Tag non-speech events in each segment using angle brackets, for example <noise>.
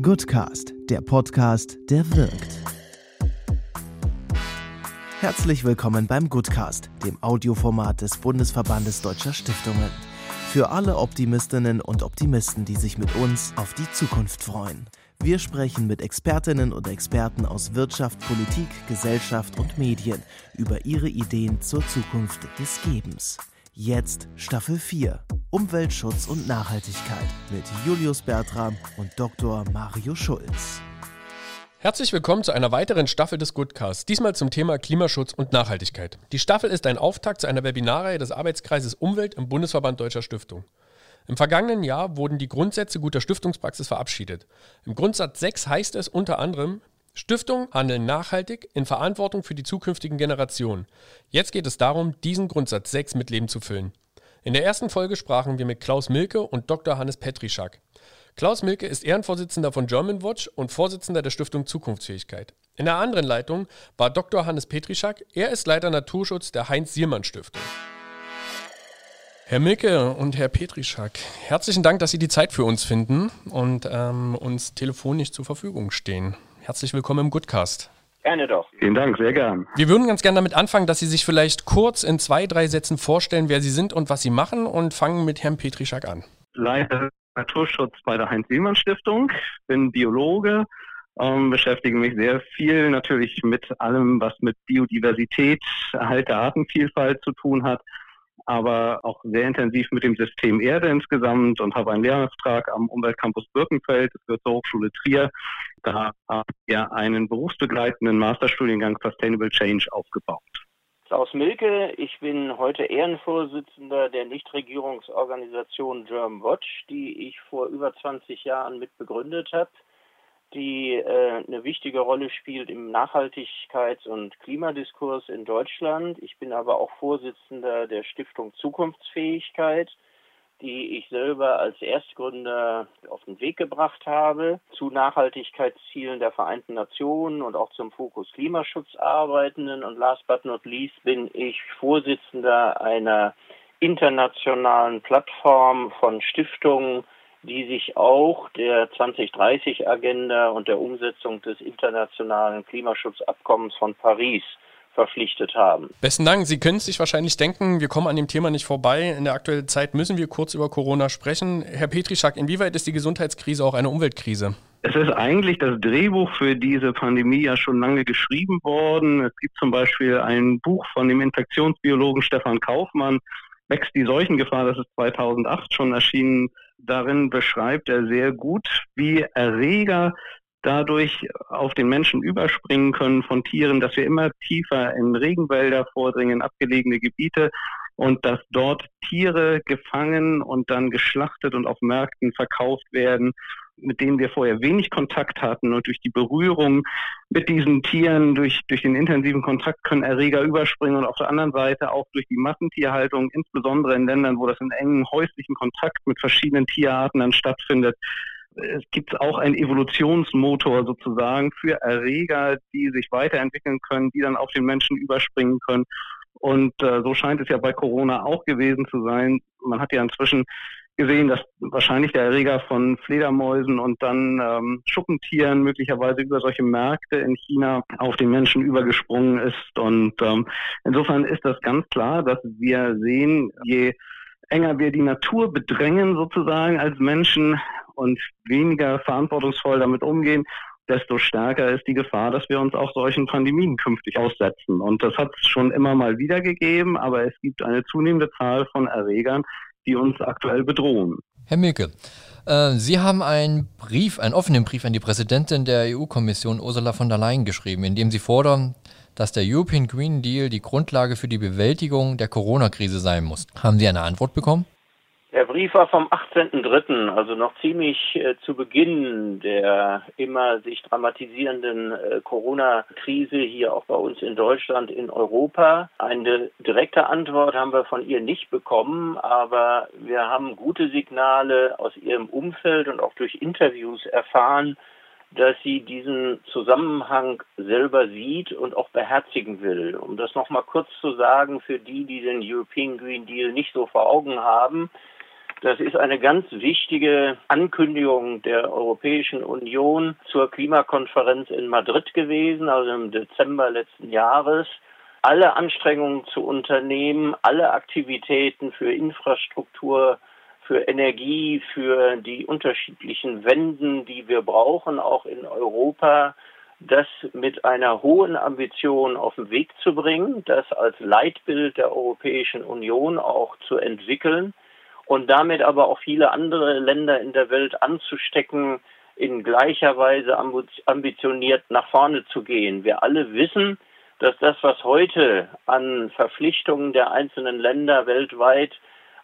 Goodcast, der Podcast, der wirkt. Herzlich willkommen beim Goodcast, dem Audioformat des Bundesverbandes Deutscher Stiftungen. Für alle Optimistinnen und Optimisten, die sich mit uns auf die Zukunft freuen. Wir sprechen mit Expertinnen und Experten aus Wirtschaft, Politik, Gesellschaft und Medien über ihre Ideen zur Zukunft des Gebens. Jetzt Staffel 4 Umweltschutz und Nachhaltigkeit mit Julius Bertram und Dr. Mario Schulz. Herzlich willkommen zu einer weiteren Staffel des Goodcasts, diesmal zum Thema Klimaschutz und Nachhaltigkeit. Die Staffel ist ein Auftakt zu einer Webinarreihe des Arbeitskreises Umwelt im Bundesverband Deutscher Stiftung. Im vergangenen Jahr wurden die Grundsätze guter Stiftungspraxis verabschiedet. Im Grundsatz 6 heißt es unter anderem, Stiftungen handeln nachhaltig in Verantwortung für die zukünftigen Generationen. Jetzt geht es darum, diesen Grundsatz 6 mit Leben zu füllen. In der ersten Folge sprachen wir mit Klaus Milke und Dr. Hannes Petrischak. Klaus Milke ist Ehrenvorsitzender von German Watch und Vorsitzender der Stiftung Zukunftsfähigkeit. In der anderen Leitung war Dr. Hannes Petrischak. Er ist Leiter Naturschutz der Heinz-Siermann-Stiftung. Herr Milke und Herr Petrischak, herzlichen Dank, dass Sie die Zeit für uns finden und ähm, uns telefonisch zur Verfügung stehen. Herzlich willkommen im Goodcast. Gerne doch. Vielen Dank, sehr gern. Wir würden ganz gerne damit anfangen, dass Sie sich vielleicht kurz in zwei, drei Sätzen vorstellen, wer Sie sind und was Sie machen und fangen mit Herrn Petrischak an. Leiter Naturschutz bei der Heinz-Sielmann-Stiftung, bin Biologe, ähm, beschäftige mich sehr viel natürlich mit allem, was mit Biodiversität, Erhalt der Artenvielfalt zu tun hat aber auch sehr intensiv mit dem System Erde insgesamt und habe einen Lehrauftrag am Umweltcampus Birkenfeld, das gehört zur Hochschule Trier. Da haben wir einen berufsbegleitenden Masterstudiengang Sustainable Change aufgebaut. Klaus Milke, ich bin heute Ehrenvorsitzender der Nichtregierungsorganisation German Watch, die ich vor über 20 Jahren mit begründet habe die äh, eine wichtige Rolle spielt im Nachhaltigkeits- und Klimadiskurs in Deutschland. Ich bin aber auch Vorsitzender der Stiftung Zukunftsfähigkeit, die ich selber als Erstgründer auf den Weg gebracht habe, zu Nachhaltigkeitszielen der Vereinten Nationen und auch zum Fokus Klimaschutz arbeitenden. Und last but not least bin ich Vorsitzender einer internationalen Plattform von Stiftungen, die sich auch der 2030-Agenda und der Umsetzung des internationalen Klimaschutzabkommens von Paris verpflichtet haben. Besten Dank. Sie können sich wahrscheinlich denken, wir kommen an dem Thema nicht vorbei. In der aktuellen Zeit müssen wir kurz über Corona sprechen. Herr Petrischak, inwieweit ist die Gesundheitskrise auch eine Umweltkrise? Es ist eigentlich das Drehbuch für diese Pandemie ja schon lange geschrieben worden. Es gibt zum Beispiel ein Buch von dem Infektionsbiologen Stefan Kaufmann, Wächst die Seuchengefahr, das ist 2008 schon erschienen, Darin beschreibt er sehr gut, wie Erreger dadurch auf den Menschen überspringen können von Tieren, dass wir immer tiefer in Regenwälder vordringen, abgelegene Gebiete und dass dort Tiere gefangen und dann geschlachtet und auf Märkten verkauft werden, mit denen wir vorher wenig Kontakt hatten und durch die Berührung mit diesen Tieren, durch, durch den intensiven Kontakt können Erreger überspringen und auf der anderen Seite auch durch die Massentierhaltung, insbesondere in Ländern, wo das in engen häuslichen Kontakt mit verschiedenen Tierarten dann stattfindet, es gibt auch einen Evolutionsmotor sozusagen für Erreger, die sich weiterentwickeln können, die dann auf den Menschen überspringen können. Und äh, so scheint es ja bei Corona auch gewesen zu sein. Man hat ja inzwischen gesehen, dass wahrscheinlich der Erreger von Fledermäusen und dann ähm, Schuppentieren möglicherweise über solche Märkte in China auf den Menschen übergesprungen ist. Und ähm, insofern ist das ganz klar, dass wir sehen, je enger wir die Natur bedrängen sozusagen als Menschen und weniger verantwortungsvoll damit umgehen, desto stärker ist die Gefahr, dass wir uns auch solchen Pandemien künftig aussetzen. Und das hat es schon immer mal wieder gegeben, aber es gibt eine zunehmende Zahl von Erregern, die uns aktuell bedrohen. Herr Milke, äh, Sie haben einen Brief, einen offenen Brief an die Präsidentin der EU-Kommission Ursula von der Leyen geschrieben, in dem Sie fordern, dass der European Green Deal die Grundlage für die Bewältigung der Corona-Krise sein muss. Haben Sie eine Antwort bekommen? Der Brief war vom 18.03., also noch ziemlich äh, zu Beginn der immer sich dramatisierenden äh, Corona-Krise hier auch bei uns in Deutschland, in Europa. Eine direkte Antwort haben wir von ihr nicht bekommen, aber wir haben gute Signale aus ihrem Umfeld und auch durch Interviews erfahren, dass sie diesen Zusammenhang selber sieht und auch beherzigen will. Um das nochmal kurz zu sagen für die, die den European Green Deal nicht so vor Augen haben, Das ist eine ganz wichtige Ankündigung der Europäischen Union zur Klimakonferenz in Madrid gewesen, also im Dezember letzten Jahres. Alle Anstrengungen zu unternehmen, alle Aktivitäten für Infrastruktur, für Energie, für die unterschiedlichen Wenden, die wir brauchen, auch in Europa, das mit einer hohen Ambition auf den Weg zu bringen, das als Leitbild der Europäischen Union auch zu entwickeln und damit aber auch viele andere Länder in der Welt anzustecken, in gleicher Weise ambitioniert nach vorne zu gehen. Wir alle wissen, dass das, was heute an Verpflichtungen der einzelnen Länder weltweit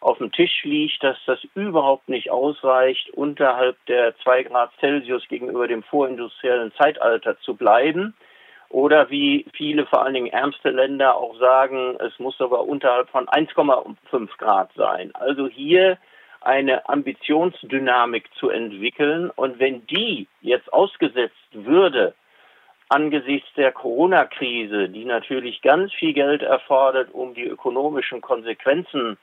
auf dem Tisch liegt, dass das überhaupt nicht ausreicht, unterhalb der zwei Grad Celsius gegenüber dem vorindustriellen Zeitalter zu bleiben. Oder wie viele, vor allen Dingen ärmste Länder auch sagen, es muss sogar unterhalb von 1,5 Grad sein. Also hier eine Ambitionsdynamik zu entwickeln. Und wenn die jetzt ausgesetzt würde, angesichts der Corona-Krise, die natürlich ganz viel Geld erfordert, um die ökonomischen Konsequenzen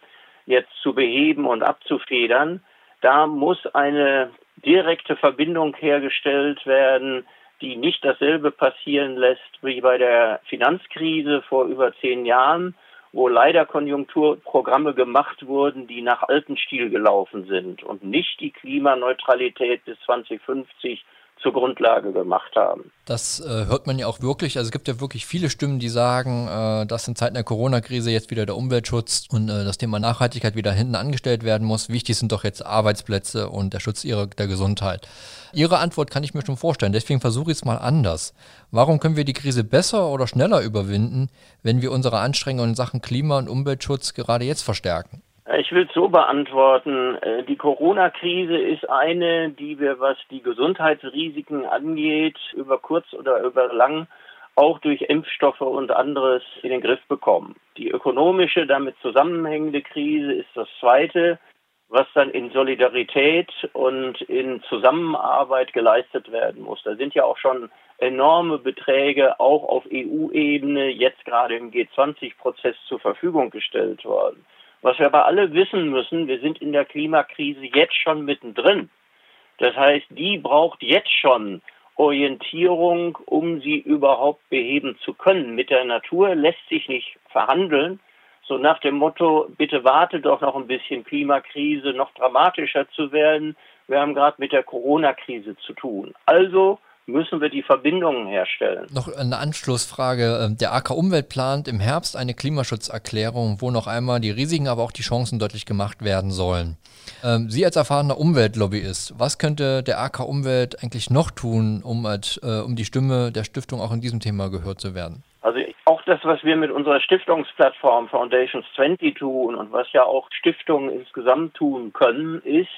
jetzt zu beheben und abzufedern, da muss eine direkte Verbindung hergestellt werden die nicht dasselbe passieren lässt wie bei der Finanzkrise vor über zehn Jahren, wo leider Konjunkturprogramme gemacht wurden, die nach altem Stil gelaufen sind und nicht die Klimaneutralität bis 2050 zur Grundlage gemacht haben. Das äh, hört man ja auch wirklich. Also es gibt ja wirklich viele Stimmen, die sagen, äh, dass in Zeiten der Corona-Krise jetzt wieder der Umweltschutz und äh, das Thema Nachhaltigkeit wieder hinten angestellt werden muss. Wichtig sind doch jetzt Arbeitsplätze und der Schutz ihrer, der Gesundheit. Ihre Antwort kann ich mir schon vorstellen. Deswegen versuche ich es mal anders. Warum können wir die Krise besser oder schneller überwinden, wenn wir unsere Anstrengungen in Sachen Klima- und Umweltschutz gerade jetzt verstärken? Ich will es so beantworten. Äh, die Corona-Krise ist eine, die wir, was die Gesundheitsrisiken angeht, über kurz oder über lang auch durch Impfstoffe und anderes in den Griff bekommen. Die ökonomische, damit zusammenhängende Krise ist das zweite, was dann in Solidarität und in Zusammenarbeit geleistet werden muss. Da sind ja auch schon enorme Beträge auch auf EU-Ebene jetzt gerade im G20-Prozess zur Verfügung gestellt worden. Was wir aber alle wissen müssen, wir sind in der Klimakrise jetzt schon mittendrin. Das heißt, die braucht jetzt schon Orientierung, um sie überhaupt beheben zu können. Mit der Natur lässt sich nicht verhandeln. So nach dem Motto, bitte warte doch noch ein bisschen Klimakrise noch dramatischer zu werden. Wir haben gerade mit der Corona-Krise zu tun. Also müssen wir die Verbindungen herstellen. Noch eine Anschlussfrage. Ähm, der AK Umwelt plant im Herbst eine Klimaschutzerklärung, wo noch einmal die Risiken, aber auch die Chancen deutlich gemacht werden sollen. Ähm, Sie als erfahrener Umweltlobbyist, was könnte der AK Umwelt eigentlich noch tun, um, äh, um die Stimme der Stiftung auch in diesem Thema gehört zu werden? Also auch das, was wir mit unserer Stiftungsplattform Foundations 20 tun und was ja auch Stiftungen insgesamt tun können, ist,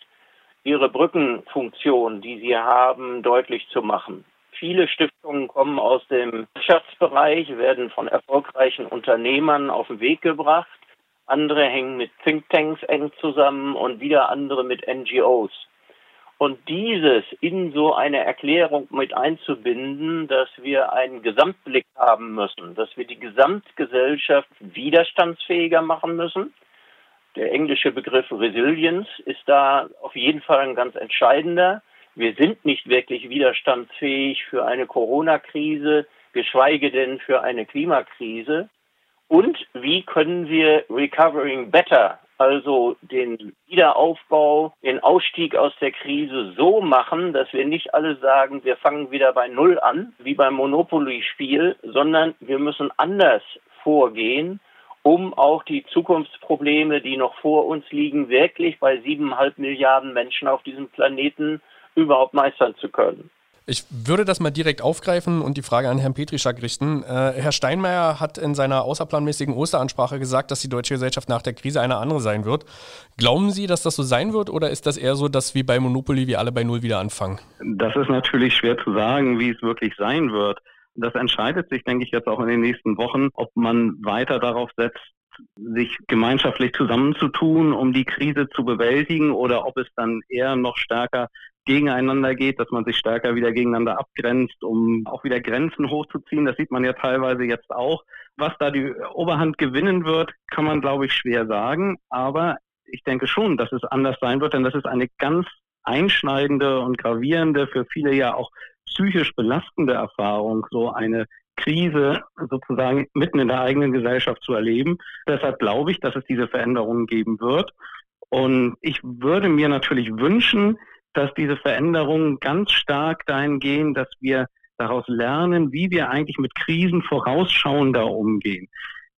ihre Brückenfunktion, die sie haben, deutlich zu machen. Viele Stiftungen kommen aus dem Wirtschaftsbereich, werden von erfolgreichen Unternehmern auf den Weg gebracht. Andere hängen mit Thinktanks eng zusammen und wieder andere mit NGOs. Und dieses in so eine Erklärung mit einzubinden, dass wir einen Gesamtblick haben müssen, dass wir die Gesamtgesellschaft widerstandsfähiger machen müssen, der englische Begriff Resilience ist da auf jeden Fall ein ganz entscheidender. Wir sind nicht wirklich widerstandsfähig für eine Corona-Krise, geschweige denn für eine Klimakrise. Und wie können wir Recovering Better, also den Wiederaufbau, den Ausstieg aus der Krise so machen, dass wir nicht alle sagen, wir fangen wieder bei Null an, wie beim Monopoly-Spiel, sondern wir müssen anders vorgehen um auch die Zukunftsprobleme, die noch vor uns liegen, wirklich bei siebeneinhalb Milliarden Menschen auf diesem Planeten überhaupt meistern zu können. Ich würde das mal direkt aufgreifen und die Frage an Herrn Petrischak richten. Äh, Herr Steinmeier hat in seiner außerplanmäßigen Osteransprache gesagt, dass die deutsche Gesellschaft nach der Krise eine andere sein wird. Glauben Sie, dass das so sein wird oder ist das eher so, dass wie bei Monopoly wir alle bei Null wieder anfangen? Das ist natürlich schwer zu sagen, wie es wirklich sein wird. Das entscheidet sich, denke ich, jetzt auch in den nächsten Wochen, ob man weiter darauf setzt, sich gemeinschaftlich zusammenzutun, um die Krise zu bewältigen, oder ob es dann eher noch stärker gegeneinander geht, dass man sich stärker wieder gegeneinander abgrenzt, um auch wieder Grenzen hochzuziehen. Das sieht man ja teilweise jetzt auch. Was da die Oberhand gewinnen wird, kann man, glaube ich, schwer sagen. Aber ich denke schon, dass es anders sein wird, denn das ist eine ganz einschneidende und gravierende, für viele ja auch psychisch belastende Erfahrung, so eine Krise sozusagen mitten in der eigenen Gesellschaft zu erleben. Deshalb glaube ich, dass es diese Veränderungen geben wird. Und ich würde mir natürlich wünschen, dass diese Veränderungen ganz stark dahin gehen, dass wir daraus lernen, wie wir eigentlich mit Krisen vorausschauender umgehen.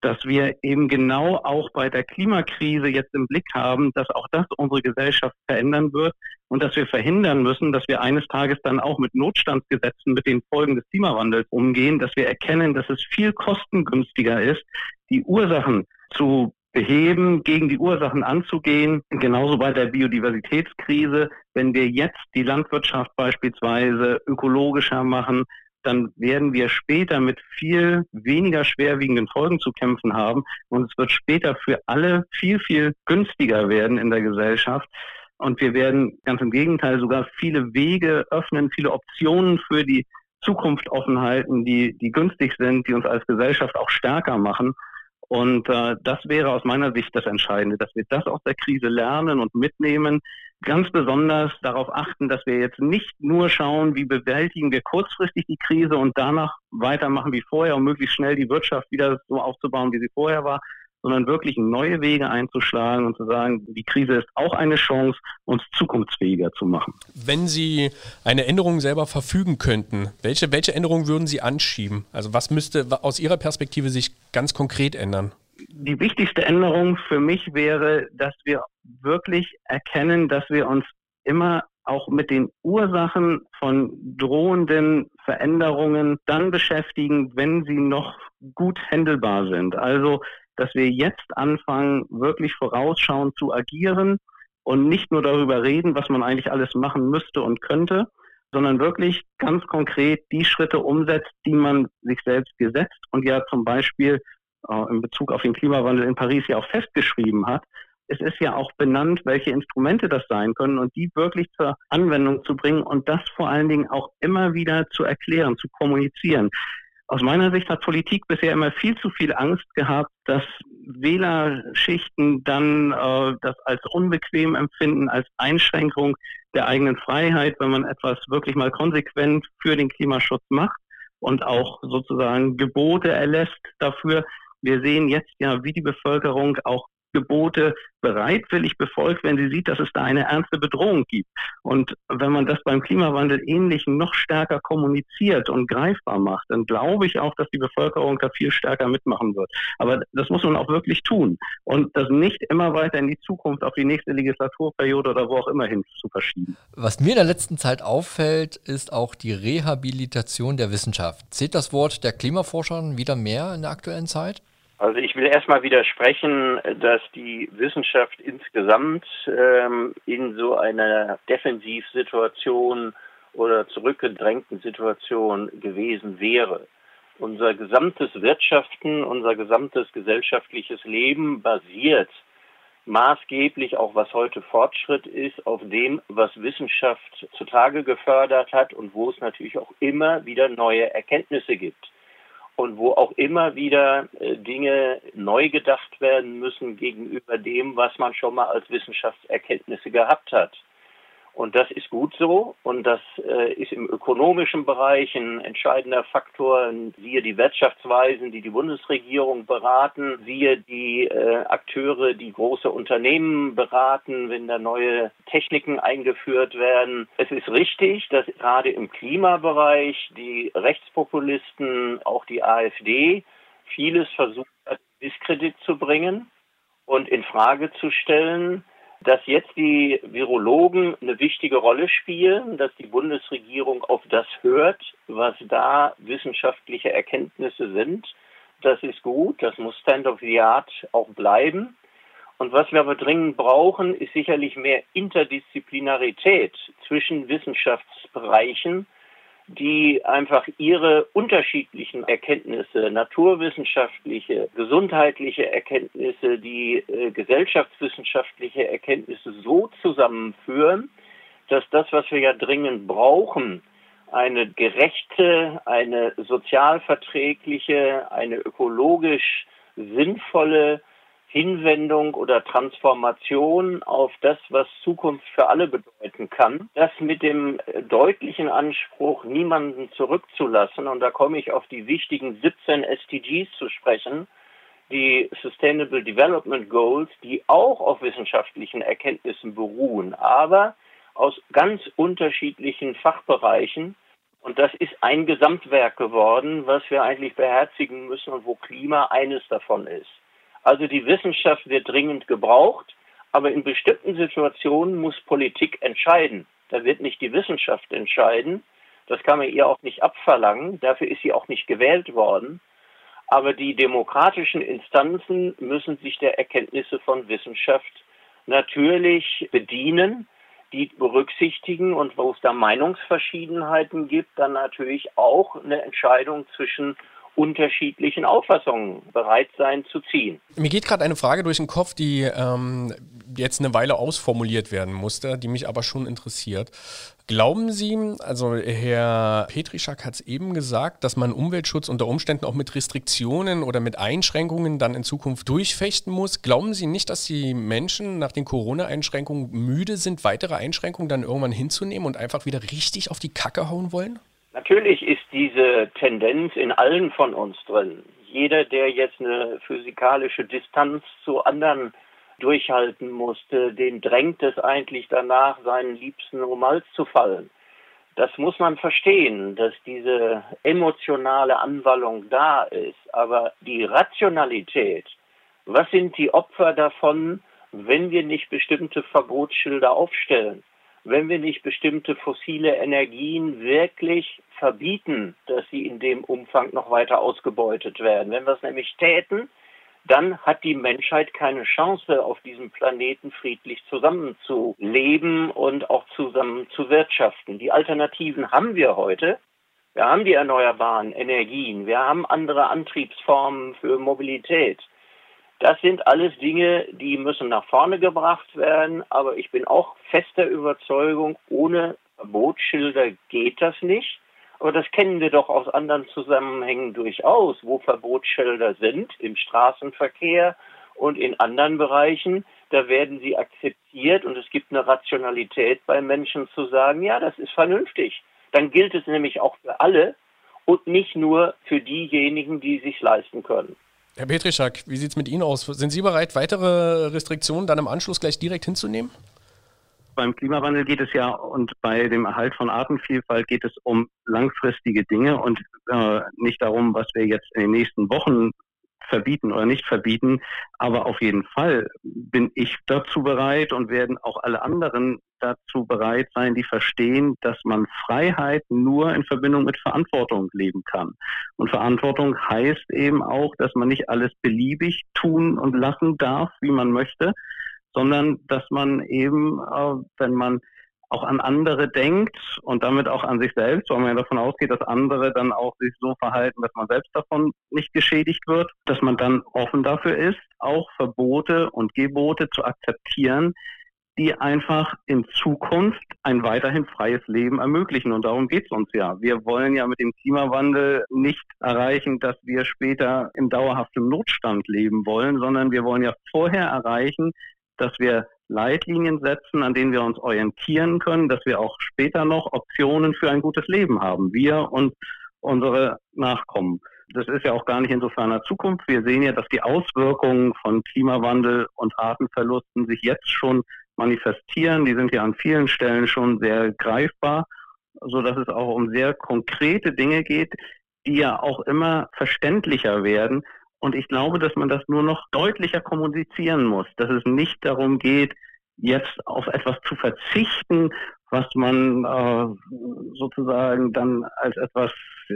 Dass wir eben genau auch bei der Klimakrise jetzt im Blick haben, dass auch das unsere Gesellschaft verändern wird und dass wir verhindern müssen, dass wir eines Tages dann auch mit Notstandsgesetzen mit den Folgen des Klimawandels umgehen, dass wir erkennen, dass es viel kostengünstiger ist, die Ursachen zu beheben, gegen die Ursachen anzugehen. Genauso bei der Biodiversitätskrise. Wenn wir jetzt die Landwirtschaft beispielsweise ökologischer machen, dann werden wir später mit viel weniger schwerwiegenden Folgen zu kämpfen haben. Und es wird später für alle viel, viel günstiger werden in der Gesellschaft. Und wir werden ganz im Gegenteil sogar viele Wege öffnen, viele Optionen für die Zukunft offen halten, die, die günstig sind, die uns als Gesellschaft auch stärker machen. Und äh, das wäre aus meiner Sicht das Entscheidende, dass wir das aus der Krise lernen und mitnehmen. Ganz besonders darauf achten, dass wir jetzt nicht nur schauen, wie bewältigen wir kurzfristig die Krise und danach weitermachen wie vorher, um möglichst schnell die Wirtschaft wieder so aufzubauen, wie sie vorher war, sondern wirklich neue Wege einzuschlagen und zu sagen, die Krise ist auch eine Chance, uns zukunftsfähiger zu machen. Wenn Sie eine Änderung selber verfügen könnten, welche, welche Änderung würden Sie anschieben? Also was müsste aus Ihrer Perspektive sich ganz konkret ändern? Die wichtigste Änderung für mich wäre, dass wir wirklich erkennen, dass wir uns immer auch mit den Ursachen von drohenden Veränderungen dann beschäftigen, wenn sie noch gut händelbar sind. Also dass wir jetzt anfangen, wirklich vorausschauend zu agieren und nicht nur darüber reden, was man eigentlich alles machen müsste und könnte, sondern wirklich ganz konkret die Schritte umsetzt, die man sich selbst gesetzt und ja zum Beispiel äh, in Bezug auf den Klimawandel in Paris ja auch festgeschrieben hat. Es ist ja auch benannt, welche Instrumente das sein können und die wirklich zur Anwendung zu bringen und das vor allen Dingen auch immer wieder zu erklären, zu kommunizieren. Aus meiner Sicht hat Politik bisher immer viel zu viel Angst gehabt, dass Wählerschichten dann äh, das als unbequem empfinden, als Einschränkung der eigenen Freiheit, wenn man etwas wirklich mal konsequent für den Klimaschutz macht und auch sozusagen Gebote erlässt dafür. Wir sehen jetzt ja, wie die Bevölkerung auch Gebote bereitwillig befolgt, wenn sie sieht, dass es da eine ernste Bedrohung gibt. Und wenn man das beim Klimawandel ähnlich noch stärker kommuniziert und greifbar macht, dann glaube ich auch, dass die Bevölkerung da viel stärker mitmachen wird. Aber das muss man auch wirklich tun und das nicht immer weiter in die Zukunft auf die nächste Legislaturperiode oder wo auch immer hin zu verschieben. Was mir in der letzten Zeit auffällt, ist auch die Rehabilitation der Wissenschaft. Zählt das Wort der Klimaforscher wieder mehr in der aktuellen Zeit? Also ich will erstmal widersprechen, dass die Wissenschaft insgesamt ähm, in so einer Defensivsituation oder zurückgedrängten Situation gewesen wäre. Unser gesamtes Wirtschaften, unser gesamtes gesellschaftliches Leben basiert maßgeblich auch was heute Fortschritt ist, auf dem, was Wissenschaft zutage gefördert hat und wo es natürlich auch immer wieder neue Erkenntnisse gibt und wo auch immer wieder äh, Dinge neu gedacht werden müssen gegenüber dem, was man schon mal als Wissenschaftserkenntnisse gehabt hat. Und das ist gut so und das äh, ist im ökonomischen Bereich ein entscheidender Faktor. Siehe die Wirtschaftsweisen, die die Bundesregierung beraten, siehe die äh, Akteure, die große Unternehmen beraten, wenn da neue Techniken eingeführt werden. Es ist richtig, dass gerade im Klimabereich die Rechtspopulisten, auch die AfD, vieles versucht hat, Diskredit zu bringen und in Frage zu stellen dass jetzt die Virologen eine wichtige Rolle spielen, dass die Bundesregierung auf das hört, was da wissenschaftliche Erkenntnisse sind. Das ist gut, das muss Stand of the Art auch bleiben. Und was wir aber dringend brauchen, ist sicherlich mehr Interdisziplinarität zwischen Wissenschaftsbereichen, die einfach ihre unterschiedlichen Erkenntnisse, naturwissenschaftliche, gesundheitliche Erkenntnisse, die äh, gesellschaftswissenschaftliche Erkenntnisse so zusammenführen, dass das, was wir ja dringend brauchen, eine gerechte, eine sozialverträgliche, eine ökologisch sinnvolle Hinwendung oder Transformation auf das, was Zukunft für alle bedeuten kann. Das mit dem deutlichen Anspruch, niemanden zurückzulassen, und da komme ich auf die wichtigen 17 SDGs zu sprechen, die Sustainable Development Goals, die auch auf wissenschaftlichen Erkenntnissen beruhen, aber aus ganz unterschiedlichen Fachbereichen. Und das ist ein Gesamtwerk geworden, was wir eigentlich beherzigen müssen und wo Klima eines davon ist. Also die Wissenschaft wird dringend gebraucht, aber in bestimmten Situationen muss Politik entscheiden. Da wird nicht die Wissenschaft entscheiden. Das kann man ihr auch nicht abverlangen. Dafür ist sie auch nicht gewählt worden. Aber die demokratischen Instanzen müssen sich der Erkenntnisse von Wissenschaft natürlich bedienen, die berücksichtigen und wo es da Meinungsverschiedenheiten gibt, dann natürlich auch eine Entscheidung zwischen unterschiedlichen Auffassungen bereit sein zu ziehen. Mir geht gerade eine Frage durch den Kopf, die ähm, jetzt eine Weile ausformuliert werden musste, die mich aber schon interessiert. Glauben Sie, also Herr Petrischak hat es eben gesagt, dass man Umweltschutz unter Umständen auch mit Restriktionen oder mit Einschränkungen dann in Zukunft durchfechten muss. Glauben Sie nicht, dass die Menschen nach den Corona-Einschränkungen müde sind, weitere Einschränkungen dann irgendwann hinzunehmen und einfach wieder richtig auf die Kacke hauen wollen? Natürlich ist diese Tendenz in allen von uns drin. Jeder, der jetzt eine physikalische Distanz zu anderen durchhalten musste, den drängt es eigentlich danach, seinen Liebsten um Hals zu fallen. Das muss man verstehen, dass diese emotionale Anwallung da ist. Aber die Rationalität, was sind die Opfer davon, wenn wir nicht bestimmte Verbotsschilder aufstellen? Wenn wir nicht bestimmte fossile Energien wirklich verbieten, dass sie in dem Umfang noch weiter ausgebeutet werden? Wenn wir es nämlich täten, dann hat die Menschheit keine Chance, auf diesem Planeten friedlich zusammenzuleben und auch zusammen zu wirtschaften. Die Alternativen haben wir heute. Wir haben die erneuerbaren Energien, wir haben andere Antriebsformen für Mobilität. Das sind alles Dinge, die müssen nach vorne gebracht werden, aber ich bin auch fester Überzeugung, ohne Verbotsschilder geht das nicht. Aber das kennen wir doch aus anderen Zusammenhängen durchaus, wo Verbotsschilder sind im Straßenverkehr und in anderen Bereichen. Da werden sie akzeptiert und es gibt eine Rationalität bei Menschen zu sagen, ja, das ist vernünftig. Dann gilt es nämlich auch für alle und nicht nur für diejenigen, die sich leisten können. Herr Petrischak, wie sieht es mit Ihnen aus? Sind Sie bereit, weitere Restriktionen dann im Anschluss gleich direkt hinzunehmen? beim Klimawandel geht es ja und bei dem Erhalt von Artenvielfalt geht es um langfristige Dinge und äh, nicht darum, was wir jetzt in den nächsten Wochen verbieten oder nicht verbieten. Aber auf jeden Fall bin ich dazu bereit und werden auch alle anderen dazu bereit sein, die verstehen, dass man Freiheit nur in Verbindung mit Verantwortung leben kann. Und Verantwortung heißt eben auch, dass man nicht alles beliebig tun und lassen darf, wie man möchte, sondern dass man eben, äh, wenn man auch an andere denkt und damit auch an sich selbst, weil man ja davon ausgeht, dass andere dann auch sich so verhalten, dass man selbst davon nicht geschädigt wird, dass man dann offen dafür ist, auch Verbote und Gebote zu akzeptieren, die einfach in Zukunft ein weiterhin freies Leben ermöglichen. Und darum geht es uns ja. Wir wollen ja mit dem Klimawandel nicht erreichen, dass wir später in dauerhaftem Notstand leben wollen, sondern wir wollen ja vorher erreichen, dass wir Leitlinien setzen, an denen wir uns orientieren können, dass wir auch später noch Optionen für ein gutes Leben haben, wir und unsere Nachkommen. Das ist ja auch gar nicht in so ferner Zukunft. Wir sehen ja, dass die Auswirkungen von Klimawandel und Artenverlusten sich jetzt schon manifestieren. Die sind ja an vielen Stellen schon sehr greifbar, so dass es auch um sehr konkrete Dinge geht, die ja auch immer verständlicher werden und ich glaube, dass man das nur noch deutlicher kommunizieren muss, dass es nicht darum geht, jetzt auf etwas zu verzichten, was man äh, sozusagen dann als etwas äh,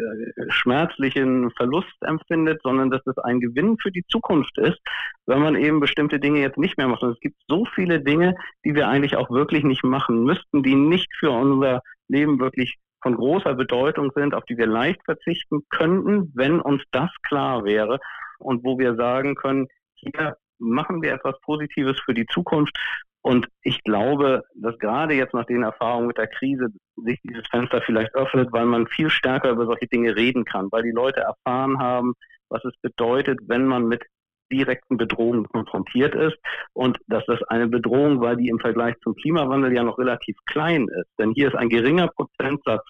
schmerzlichen Verlust empfindet, sondern dass es ein Gewinn für die Zukunft ist, wenn man eben bestimmte Dinge jetzt nicht mehr macht. Und es gibt so viele Dinge, die wir eigentlich auch wirklich nicht machen müssten, die nicht für unser Leben wirklich von großer Bedeutung sind, auf die wir leicht verzichten könnten, wenn uns das klar wäre und wo wir sagen können, hier machen wir etwas Positives für die Zukunft. Und ich glaube, dass gerade jetzt nach den Erfahrungen mit der Krise sich dieses Fenster vielleicht öffnet, weil man viel stärker über solche Dinge reden kann, weil die Leute erfahren haben, was es bedeutet, wenn man mit direkten Bedrohungen konfrontiert ist und dass das eine Bedrohung war, die im Vergleich zum Klimawandel ja noch relativ klein ist. Denn hier ist ein geringer Prozentsatz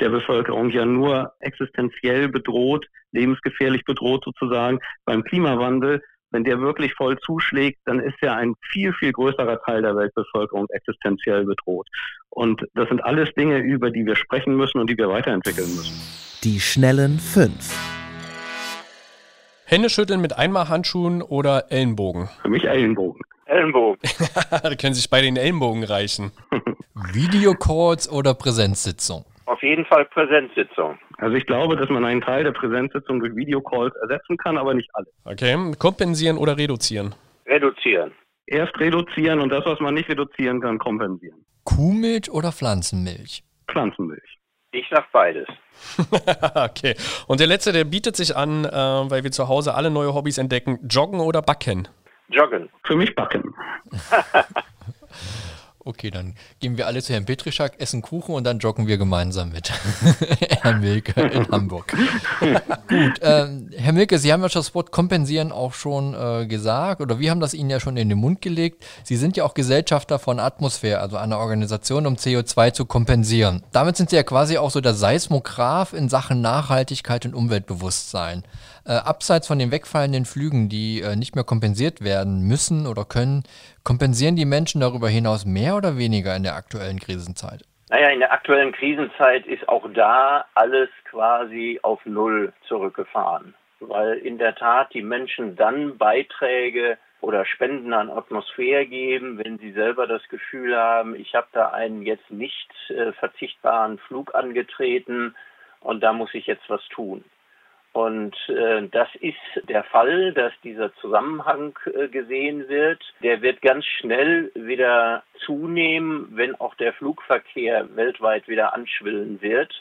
der Bevölkerung ja nur existenziell bedroht, lebensgefährlich bedroht sozusagen. Beim Klimawandel, wenn der wirklich voll zuschlägt, dann ist ja ein viel, viel größerer Teil der Weltbevölkerung existenziell bedroht. Und das sind alles Dinge, über die wir sprechen müssen und die wir weiterentwickeln müssen. Die schnellen fünf. Hände schütteln mit Einmalhandschuhen oder Ellenbogen? Für mich Ellenbogen. Ellenbogen. <laughs> da können sich beide den Ellenbogen reichen. <laughs> Videocalls oder Präsenzsitzung? Auf jeden Fall Präsenzsitzung. Also ich glaube, dass man einen Teil der Präsenzsitzung durch Videocalls ersetzen kann, aber nicht alle. Okay, kompensieren oder reduzieren? Reduzieren. Erst reduzieren und das, was man nicht reduzieren kann, kompensieren. Kuhmilch oder Pflanzenmilch? Pflanzenmilch. Ich sag beides. <laughs> okay. Und der letzte, der bietet sich an, äh, weil wir zu Hause alle neue Hobbys entdecken: Joggen oder Backen? Joggen. Für mich Backen. <laughs> Okay, dann gehen wir alle zu Herrn Petrischak, essen Kuchen und dann joggen wir gemeinsam mit <laughs> Herrn Milke in Hamburg. <laughs> Gut, ähm, Herr Milke, Sie haben ja das Wort kompensieren auch schon äh, gesagt oder wir haben das Ihnen ja schon in den Mund gelegt. Sie sind ja auch Gesellschafter von Atmosphäre, also einer Organisation, um CO2 zu kompensieren. Damit sind Sie ja quasi auch so der Seismograph in Sachen Nachhaltigkeit und Umweltbewusstsein. Äh, abseits von den wegfallenden Flügen, die äh, nicht mehr kompensiert werden müssen oder können, kompensieren die Menschen darüber hinaus mehr oder weniger in der aktuellen Krisenzeit? Naja, in der aktuellen Krisenzeit ist auch da alles quasi auf Null zurückgefahren, weil in der Tat die Menschen dann Beiträge oder Spenden an Atmosphäre geben, wenn sie selber das Gefühl haben, ich habe da einen jetzt nicht äh, verzichtbaren Flug angetreten und da muss ich jetzt was tun. Und äh, das ist der Fall, dass dieser Zusammenhang äh, gesehen wird. Der wird ganz schnell wieder zunehmen, wenn auch der Flugverkehr weltweit wieder anschwillen wird.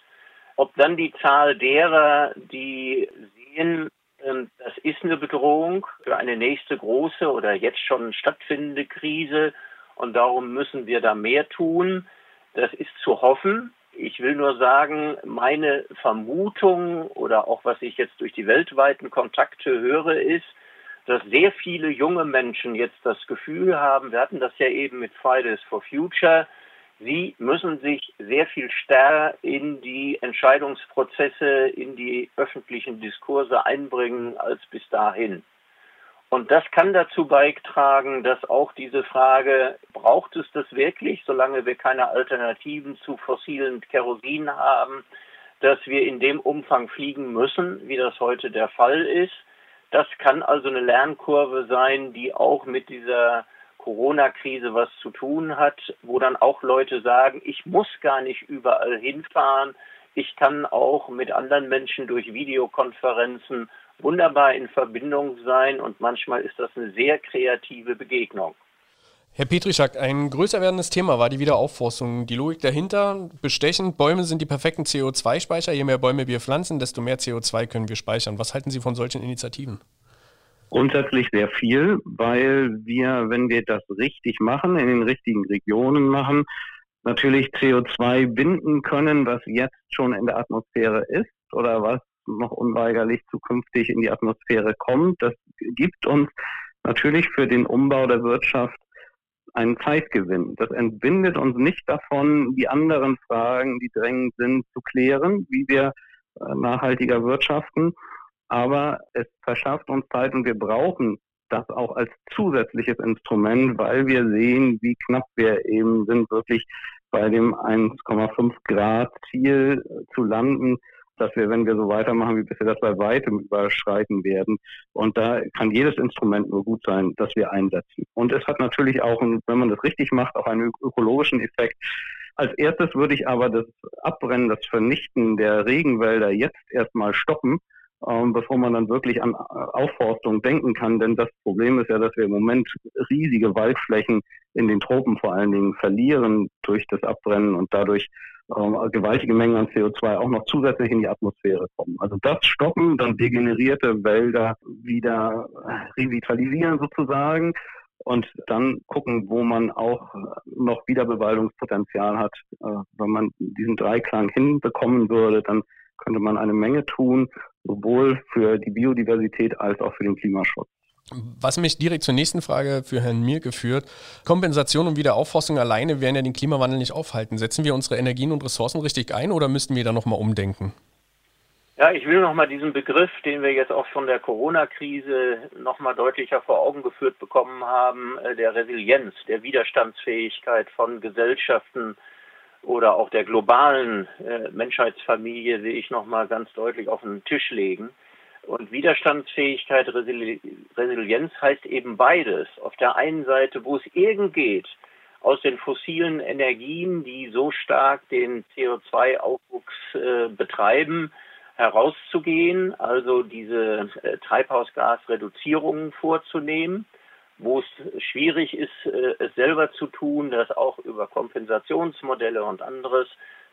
Ob dann die Zahl derer, die sehen, äh, das ist eine Bedrohung für eine nächste große oder jetzt schon stattfindende Krise und darum müssen wir da mehr tun, das ist zu hoffen. Ich will nur sagen, meine Vermutung oder auch was ich jetzt durch die weltweiten Kontakte höre, ist, dass sehr viele junge Menschen jetzt das Gefühl haben, wir hatten das ja eben mit Fridays for Future, sie müssen sich sehr viel stärker in die Entscheidungsprozesse, in die öffentlichen Diskurse einbringen als bis dahin. Und das kann dazu beitragen, dass auch diese Frage, braucht es das wirklich, solange wir keine Alternativen zu fossilen Kerosin haben, dass wir in dem Umfang fliegen müssen, wie das heute der Fall ist. Das kann also eine Lernkurve sein, die auch mit dieser Corona-Krise was zu tun hat, wo dann auch Leute sagen, ich muss gar nicht überall hinfahren, ich kann auch mit anderen Menschen durch Videokonferenzen wunderbar in Verbindung sein und manchmal ist das eine sehr kreative Begegnung. Herr Petrischak, ein größer werdendes Thema war die Wiederaufforstung. Die Logik dahinter, bestechend, Bäume sind die perfekten CO2-Speicher. Je mehr Bäume wir pflanzen, desto mehr CO2 können wir speichern. Was halten Sie von solchen Initiativen? Grundsätzlich sehr viel, weil wir, wenn wir das richtig machen, in den richtigen Regionen machen, natürlich CO2 binden können, was jetzt schon in der Atmosphäre ist oder was noch unweigerlich zukünftig in die Atmosphäre kommt. Das gibt uns natürlich für den Umbau der Wirtschaft einen Zeitgewinn. Das entbindet uns nicht davon, die anderen Fragen, die drängend sind, zu klären, wie wir äh, nachhaltiger wirtschaften. Aber es verschafft uns Zeit und wir brauchen das auch als zusätzliches Instrument, weil wir sehen, wie knapp wir eben sind, wirklich bei dem 1,5 Grad Ziel zu landen dass wir, wenn wir so weitermachen wie bisher, das bei weitem überschreiten werden. Und da kann jedes Instrument nur gut sein, das wir einsetzen. Und es hat natürlich auch, wenn man das richtig macht, auch einen ökologischen Effekt. Als erstes würde ich aber das Abbrennen, das Vernichten der Regenwälder jetzt erstmal stoppen, ähm, bevor man dann wirklich an Aufforstung denken kann. Denn das Problem ist ja, dass wir im Moment riesige Waldflächen in den Tropen vor allen Dingen verlieren durch das Abbrennen und dadurch ähm, gewaltige Mengen an CO2 auch noch zusätzlich in die Atmosphäre kommen. Also das stoppen, dann degenerierte Wälder wieder revitalisieren sozusagen und dann gucken, wo man auch noch Wiederbewaldungspotenzial hat. Äh, wenn man diesen Dreiklang hinbekommen würde, dann könnte man eine Menge tun, sowohl für die Biodiversität als auch für den Klimaschutz. Was mich direkt zur nächsten Frage für Herrn Mirke führt. Kompensation und Wiederaufforstung alleine werden ja den Klimawandel nicht aufhalten. Setzen wir unsere Energien und Ressourcen richtig ein oder müssten wir da nochmal umdenken? Ja, ich will nochmal diesen Begriff, den wir jetzt auch von der Corona-Krise nochmal deutlicher vor Augen geführt bekommen haben, äh, der Resilienz, der Widerstandsfähigkeit von Gesellschaften oder auch der globalen äh, Menschheitsfamilie, will ich nochmal ganz deutlich auf den Tisch legen. Und Widerstandsfähigkeit, Resili Resilienz heißt eben beides. Auf der einen Seite, wo es irgend geht, aus den fossilen Energien, die so stark den CO2-Aufwuchs äh, betreiben, herauszugehen, also diese äh, Treibhausgasreduzierungen vorzunehmen, wo es schwierig ist, äh, es selber zu tun, das auch über Kompensationsmodelle und anderes,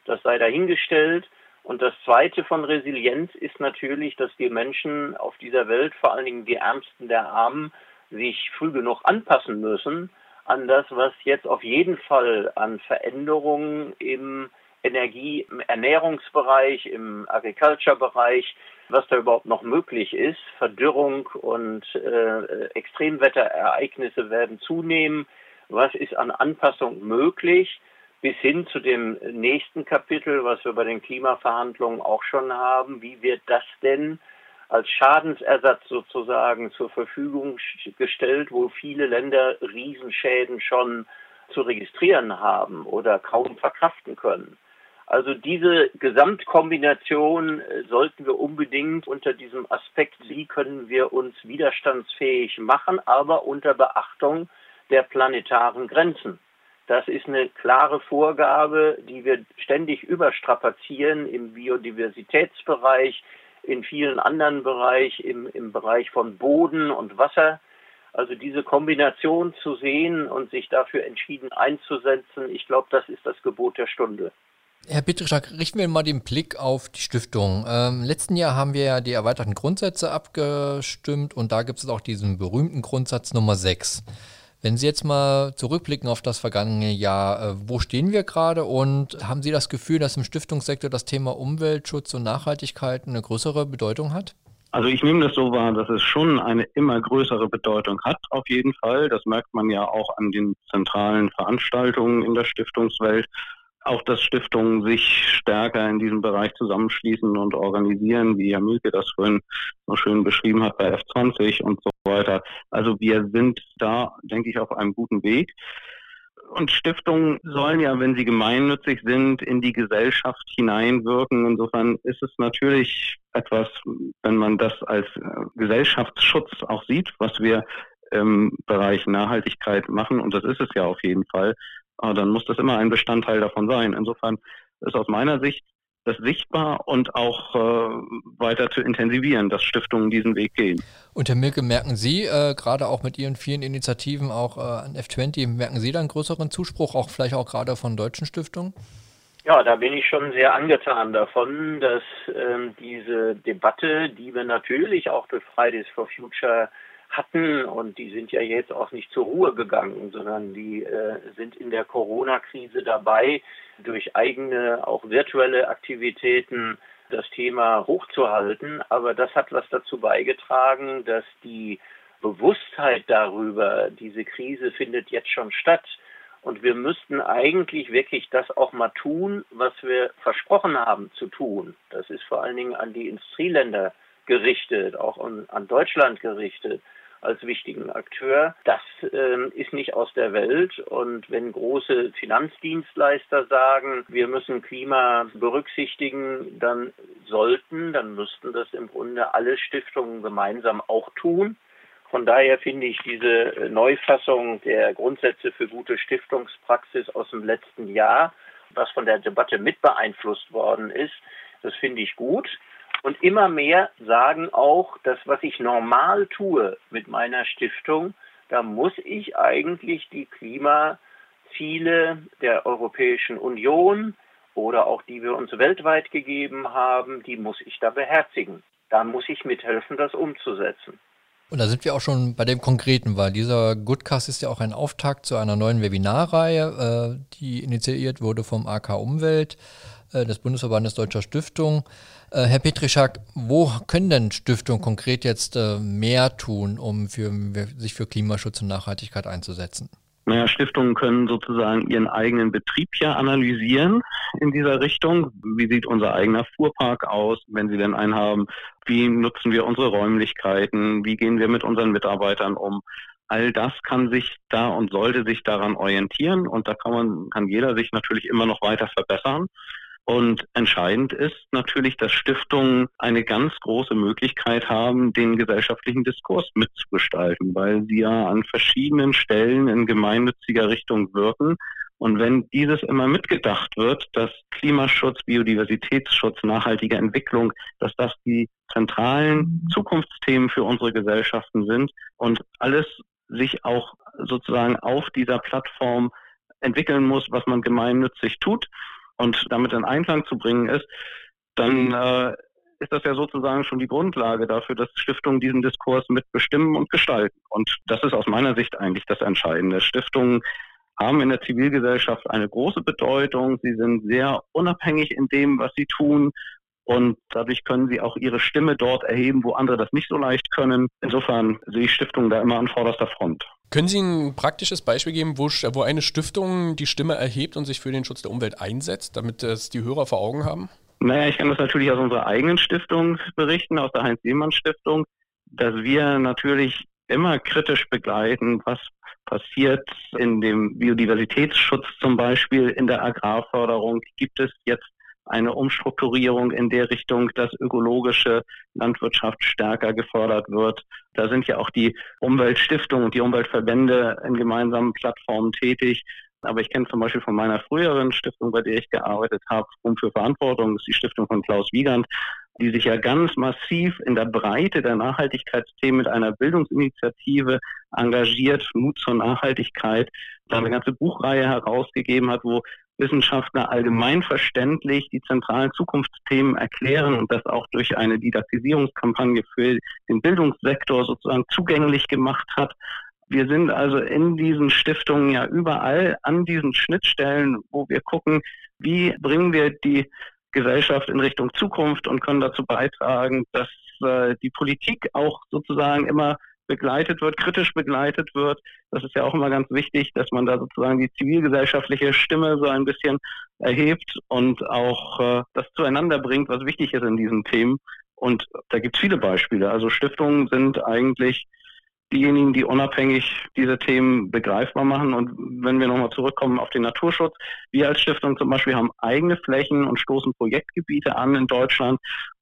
das sei dahingestellt. Und das Zweite von Resilienz ist natürlich, dass die Menschen auf dieser Welt, vor allen Dingen die Ärmsten der Armen, sich früh genug anpassen müssen an das, was jetzt auf jeden Fall an Veränderungen im Energie, im Ernährungsbereich, im Agriculture-Bereich, was da überhaupt noch möglich ist. Verdürrung und äh, Extremwetterereignisse werden zunehmen. Was ist an Anpassung möglich? Bis hin zu dem nächsten Kapitel, was wir bei den Klimaverhandlungen auch schon haben. Wie wird das denn als Schadensersatz sozusagen zur Verfügung gestellt, wo viele Länder Riesenschäden schon zu registrieren haben oder kaum verkraften können. Also diese Gesamtkombination äh, sollten wir unbedingt unter diesem Aspekt, wie können wir uns widerstandsfähig machen, aber unter Beachtung der planetaren Grenzen. Das ist eine klare Vorgabe, die wir ständig überstrapazieren im Biodiversitätsbereich, in vielen anderen Bereichen, im, im Bereich von Boden und Wasser. Also diese Kombination zu sehen und sich dafür entschieden einzusetzen, ich glaube, das ist das Gebot der Stunde. Herr Petrischak, richten wir mal den Blick auf die Stiftung. Ähm, letzten Jahr haben wir ja die erweiterten Grundsätze abgestimmt und da gibt es auch diesen berühmten Grundsatz Nummer 6. Wenn Sie jetzt mal zurückblicken auf das vergangene Jahr, äh, wo stehen wir gerade und haben Sie das Gefühl, dass im Stiftungssektor das Thema Umweltschutz und Nachhaltigkeit eine größere Bedeutung hat? Also ich nehme das so wahr, dass es schon eine immer größere Bedeutung hat, auf jeden Fall. Das merkt man ja auch an den zentralen Veranstaltungen in der Stiftungswelt auch, dass Stiftungen sich stärker in diesem Bereich zusammenschließen und organisieren, wie Herr Milke das vorhin so schön beschrieben hat bei F20 und so weiter. Also wir sind da, denke ich, auf einem guten Weg. Und Stiftungen sollen ja, wenn sie gemeinnützig sind, in die Gesellschaft hineinwirken. Insofern ist es natürlich etwas, wenn man das als äh, Gesellschaftsschutz auch sieht, was wir im Bereich Nachhaltigkeit machen, und das ist es ja auf jeden Fall, dann muss das immer ein Bestandteil davon sein. Insofern ist aus meiner Sicht das sichtbar und auch äh, weiter zu intensivieren, dass Stiftungen diesen Weg gehen. Und Herr Milke, merken Sie, äh, gerade auch mit Ihren vielen Initiativen auch äh, an F20, merken Sie da einen größeren Zuspruch, auch vielleicht auch gerade von deutschen Stiftungen? Ja, da bin ich schon sehr angetan davon, dass ähm, diese Debatte, die wir natürlich auch durch Fridays for Future hatten und die sind ja jetzt auch nicht zur Ruhe gegangen, sondern die äh, sind in der Corona-Krise dabei, durch eigene, auch virtuelle Aktivitäten das Thema hochzuhalten. Aber das hat was dazu beigetragen, dass die Bewusstheit darüber, diese Krise findet jetzt schon statt. Und wir müssten eigentlich wirklich das auch mal tun, was wir versprochen haben zu tun. Das ist vor allen Dingen an die Industrieländer gerichtet, auch an, an Deutschland gerichtet als wichtigen Akteur. Das ähm, ist nicht aus der Welt. Und wenn große Finanzdienstleister sagen, wir müssen Klima berücksichtigen, dann sollten, dann müssten das im Grunde alle Stiftungen gemeinsam auch tun. Von daher finde ich diese Neufassung der Grundsätze für gute Stiftungspraxis aus dem letzten Jahr, was von der Debatte mit beeinflusst worden ist, das finde ich gut. Und immer mehr sagen auch, das, was ich normal tue mit meiner Stiftung, da muss ich eigentlich die Klimaziele der Europäischen Union oder auch die wir uns weltweit gegeben haben, die muss ich da beherzigen. Da muss ich mithelfen, das umzusetzen. Und da sind wir auch schon bei dem Konkreten, weil dieser Goodcast ist ja auch ein Auftakt zu einer neuen Webinarreihe, äh, die initiiert wurde vom AK Umwelt, äh, des Bundesverbandes Deutscher Stiftung. Äh, Herr Petrischak, wo können denn Stiftungen konkret jetzt äh, mehr tun, um für, sich für Klimaschutz und Nachhaltigkeit einzusetzen? Naja, Stiftungen können sozusagen ihren eigenen Betrieb ja analysieren in dieser Richtung. Wie sieht unser eigener Fuhrpark aus, wenn Sie denn einen haben? Wie nutzen wir unsere Räumlichkeiten? Wie gehen wir mit unseren Mitarbeitern um? All das kann sich da und sollte sich daran orientieren und da kann man, kann jeder sich natürlich immer noch weiter verbessern. Und entscheidend ist natürlich, dass Stiftungen eine ganz große Möglichkeit haben, den gesellschaftlichen Diskurs mitzugestalten, weil sie ja an verschiedenen Stellen in gemeinnütziger Richtung wirken. Und wenn dieses immer mitgedacht wird, dass Klimaschutz, Biodiversitätsschutz, nachhaltige Entwicklung, dass das die zentralen Zukunftsthemen für unsere Gesellschaften sind und alles sich auch sozusagen auf dieser Plattform entwickeln muss, was man gemeinnützig tut, und damit in Einklang zu bringen ist, dann äh, ist das ja sozusagen schon die Grundlage dafür, dass Stiftungen diesen Diskurs mitbestimmen und gestalten. Und das ist aus meiner Sicht eigentlich das Entscheidende. Stiftungen haben in der Zivilgesellschaft eine große Bedeutung. Sie sind sehr unabhängig in dem, was sie tun. Und dadurch können sie auch ihre Stimme dort erheben, wo andere das nicht so leicht können. Insofern sehe ich Stiftungen da immer an vorderster Front. Können Sie ein praktisches Beispiel geben, wo, wo eine Stiftung die Stimme erhebt und sich für den Schutz der Umwelt einsetzt, damit es die Hörer vor Augen haben? Naja, ich kann das natürlich aus unserer eigenen Stiftung berichten, aus der Heinz-Seemann-Stiftung, dass wir natürlich immer kritisch begleiten, was passiert in dem Biodiversitätsschutz zum Beispiel, in der Agrarförderung. Gibt es jetzt eine Umstrukturierung in der Richtung, dass ökologische Landwirtschaft stärker gefördert wird. Da sind ja auch die Umweltstiftungen und die Umweltverbände in gemeinsamen Plattformen tätig. Aber ich kenne zum Beispiel von meiner früheren Stiftung, bei der ich gearbeitet habe, Rum für Verantwortung, das ist die Stiftung von Klaus Wiegand, die sich ja ganz massiv in der Breite der Nachhaltigkeitsthemen mit einer Bildungsinitiative engagiert, Mut zur Nachhaltigkeit, da eine ganze Buchreihe herausgegeben hat, wo Wissenschaftler allgemein verständlich die zentralen Zukunftsthemen erklären und das auch durch eine Didaktisierungskampagne für den Bildungssektor sozusagen zugänglich gemacht hat. Wir sind also in diesen Stiftungen ja überall an diesen Schnittstellen, wo wir gucken, wie bringen wir die Gesellschaft in Richtung Zukunft und können dazu beitragen, dass äh, die Politik auch sozusagen immer begleitet wird, kritisch begleitet wird. Das ist ja auch immer ganz wichtig, dass man da sozusagen die zivilgesellschaftliche Stimme so ein bisschen erhebt und auch äh, das zueinander bringt, was wichtig ist in diesen Themen. Und da gibt es viele Beispiele. Also Stiftungen sind eigentlich diejenigen, die unabhängig diese Themen begreifbar machen. Und wenn wir nochmal zurückkommen auf den Naturschutz, wir als Stiftung zum Beispiel haben eigene Flächen und stoßen Projektgebiete an in Deutschland,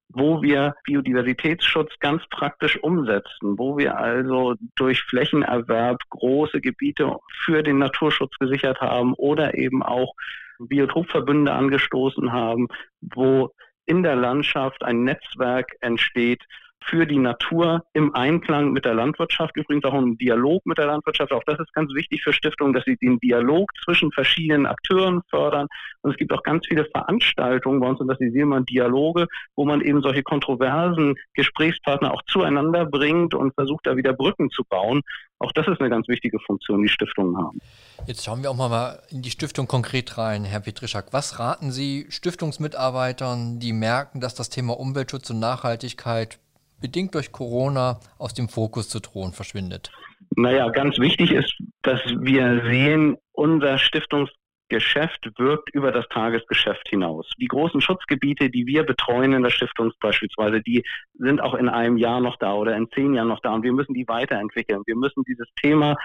wo wir Biodiversitätsschutz ganz praktisch umsetzen, wo wir also durch Flächenerwerb große Gebiete für den Naturschutz gesichert haben oder eben auch Biotopverbünde angestoßen haben, wo in der Landschaft ein Netzwerk entsteht, für die Natur im Einklang mit der Landwirtschaft, übrigens auch im Dialog mit der Landwirtschaft. Auch das ist ganz wichtig für Stiftungen, dass sie den Dialog zwischen verschiedenen Akteuren fördern. Und es gibt auch ganz viele Veranstaltungen bei uns und das ist immer Dialoge, wo man eben solche kontroversen Gesprächspartner auch zueinander bringt und versucht, da wieder Brücken zu bauen. Auch das ist eine ganz wichtige Funktion, die Stiftungen haben. Jetzt schauen wir auch mal in die Stiftung konkret rein, Herr Petrischak. Was raten Sie Stiftungsmitarbeitern, die merken, dass das Thema Umweltschutz und Nachhaltigkeit bedingt durch Corona aus dem Fokus zu drohen verschwindet? Naja, ganz wichtig ist, dass wir sehen, unser Stiftungsgeschäft wirkt über das Tagesgeschäft hinaus. Die großen Schutzgebiete, die wir betreuen in der Stiftung beispielsweise, die sind auch in einem Jahr noch da oder in zehn Jahren noch da und wir müssen die weiterentwickeln. Wir müssen dieses Thema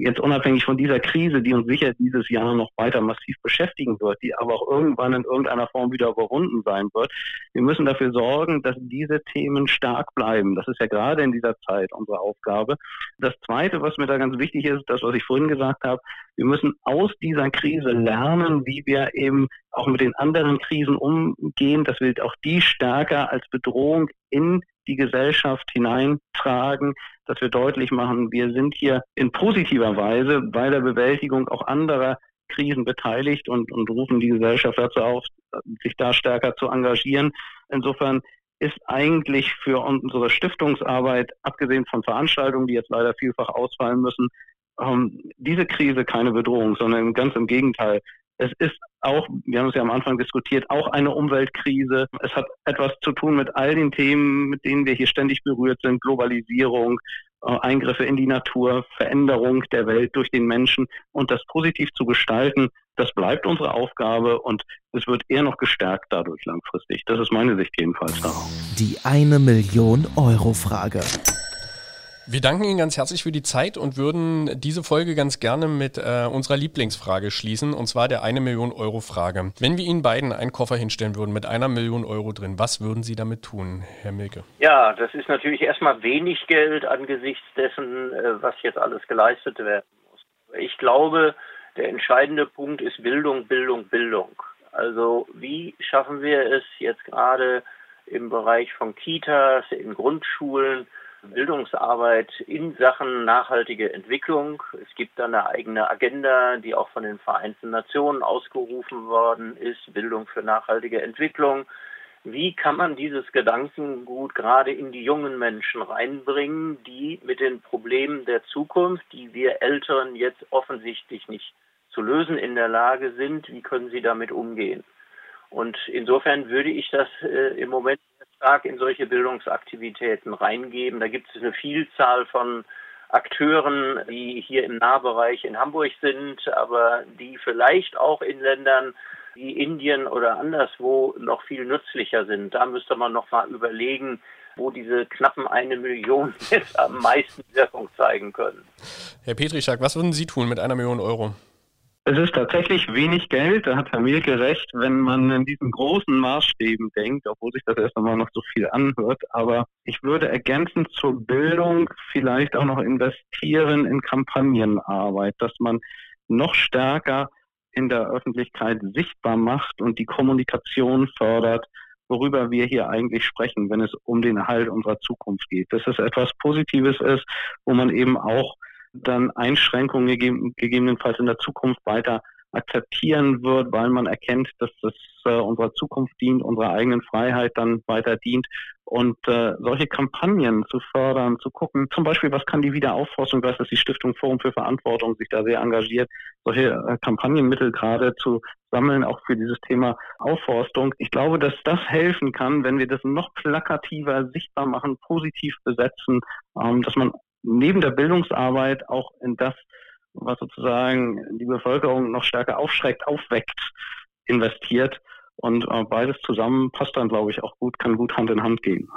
jetzt unabhängig von dieser Krise, die uns sicher dieses Jahr noch weiter massiv beschäftigen wird, die aber auch irgendwann in irgendeiner Form wieder überwunden sein wird. Wir müssen dafür sorgen, dass diese Themen stark bleiben. Das ist ja gerade in dieser Zeit unsere Aufgabe. Das Zweite, was mir da ganz wichtig ist, das, was ich vorhin gesagt habe, wir müssen aus dieser Krise lernen, wie wir eben auch mit den anderen Krisen umgehen, dass wir auch die stärker als Bedrohung in die Gesellschaft hineintragen, dass wir deutlich machen, wir sind hier in positiver Weise bei der Bewältigung auch anderer Krisen beteiligt und, und rufen die Gesellschaft dazu auf, sich da stärker zu engagieren. Insofern ist eigentlich für unsere Stiftungsarbeit, abgesehen von Veranstaltungen, die jetzt leider vielfach ausfallen müssen, ähm, diese Krise keine Bedrohung, sondern ganz im Gegenteil. Es ist auch, wir haben es ja am Anfang diskutiert, auch eine Umweltkrise. Es hat etwas zu tun mit all den Themen, mit denen wir hier ständig berührt sind, Globalisierung, äh, Eingriffe in die Natur, Veränderung der Welt durch den Menschen und das positiv zu gestalten, das bleibt unsere Aufgabe und es wird eher noch gestärkt dadurch langfristig. Das ist meine Sicht jedenfalls darauf. Die eine Million Euro Frage. Wir danken Ihnen ganz herzlich für die Zeit und würden diese Folge ganz gerne mit äh, unserer Lieblingsfrage schließen, und zwar der eine Million Euro Frage. Wenn wir Ihnen beiden einen Koffer hinstellen würden mit einer Million Euro drin, was würden Sie damit tun, Herr Milke? Ja, das ist natürlich erstmal wenig Geld angesichts dessen, äh, was jetzt alles geleistet werden muss. Ich glaube, der entscheidende Punkt ist Bildung, Bildung, Bildung. Also wie schaffen wir es jetzt gerade im Bereich von Kitas, in Grundschulen, Bildungsarbeit in Sachen nachhaltige Entwicklung. Es gibt da eine eigene Agenda, die auch von den Vereinten Nationen ausgerufen worden ist, Bildung für nachhaltige Entwicklung. Wie kann man dieses Gedankengut gerade in die jungen Menschen reinbringen, die mit den Problemen der Zukunft, die wir Älteren jetzt offensichtlich nicht zu lösen in der Lage sind, wie können sie damit umgehen? Und insofern würde ich das äh, im Moment stark in solche Bildungsaktivitäten reingeben. Da gibt es eine Vielzahl von Akteuren, die hier im Nahbereich in Hamburg sind, aber die vielleicht auch in Ländern wie Indien oder anderswo noch viel nützlicher sind. Da müsste man noch mal überlegen, wo diese knappen eine Million jetzt <laughs> am meisten Wirkung zeigen können. Herr Petrischak, was würden Sie tun mit einer Million Euro? Es ist tatsächlich wenig Geld, da hat Herr Mielke recht, wenn man in diesen großen Maßstäben denkt, obwohl sich das erst einmal noch so viel anhört. Aber ich würde ergänzend zur Bildung vielleicht auch noch investieren in Kampagnenarbeit, dass man noch stärker in der Öffentlichkeit sichtbar macht und die Kommunikation fördert, worüber wir hier eigentlich sprechen, wenn es um den Erhalt unserer Zukunft geht. Dass es etwas Positives ist, wo man eben auch dann Einschränkungen gegeben, gegebenenfalls in der Zukunft weiter akzeptieren wird, weil man erkennt, dass das äh, unserer Zukunft dient, unserer eigenen Freiheit dann weiter dient. Und äh, solche Kampagnen zu fördern, zu gucken, zum Beispiel, was kann die Wiederaufforstung, ich weiß, dass die Stiftung Forum für Verantwortung sich da sehr engagiert, solche äh, Kampagnenmittel gerade zu sammeln, auch für dieses Thema Aufforstung. Ich glaube, dass das helfen kann, wenn wir das noch plakativer sichtbar machen, positiv besetzen, ähm, dass man neben der Bildungsarbeit auch in das, was sozusagen die Bevölkerung noch stärker aufschreckt, aufweckt, investiert. Und äh, beides zusammen passt dann, glaube ich, auch gut, kann gut Hand in Hand gehen.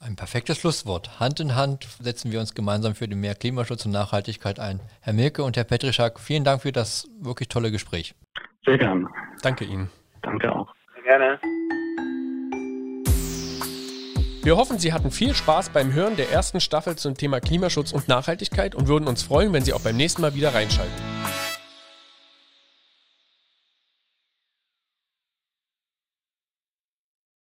Ein perfektes Schlusswort. Hand in Hand setzen wir uns gemeinsam für den mehr Klimaschutz und Nachhaltigkeit ein. Herr Milke und Herr Petrischak, vielen Dank für das wirklich tolle Gespräch. Sehr gerne. Danke Ihnen. Danke auch. Sehr gerne. Wir hoffen, Sie hatten viel Spaß beim Hören der ersten Staffel zum Thema Klimaschutz und Nachhaltigkeit und würden uns freuen, wenn Sie auch beim nächsten Mal wieder reinschalten.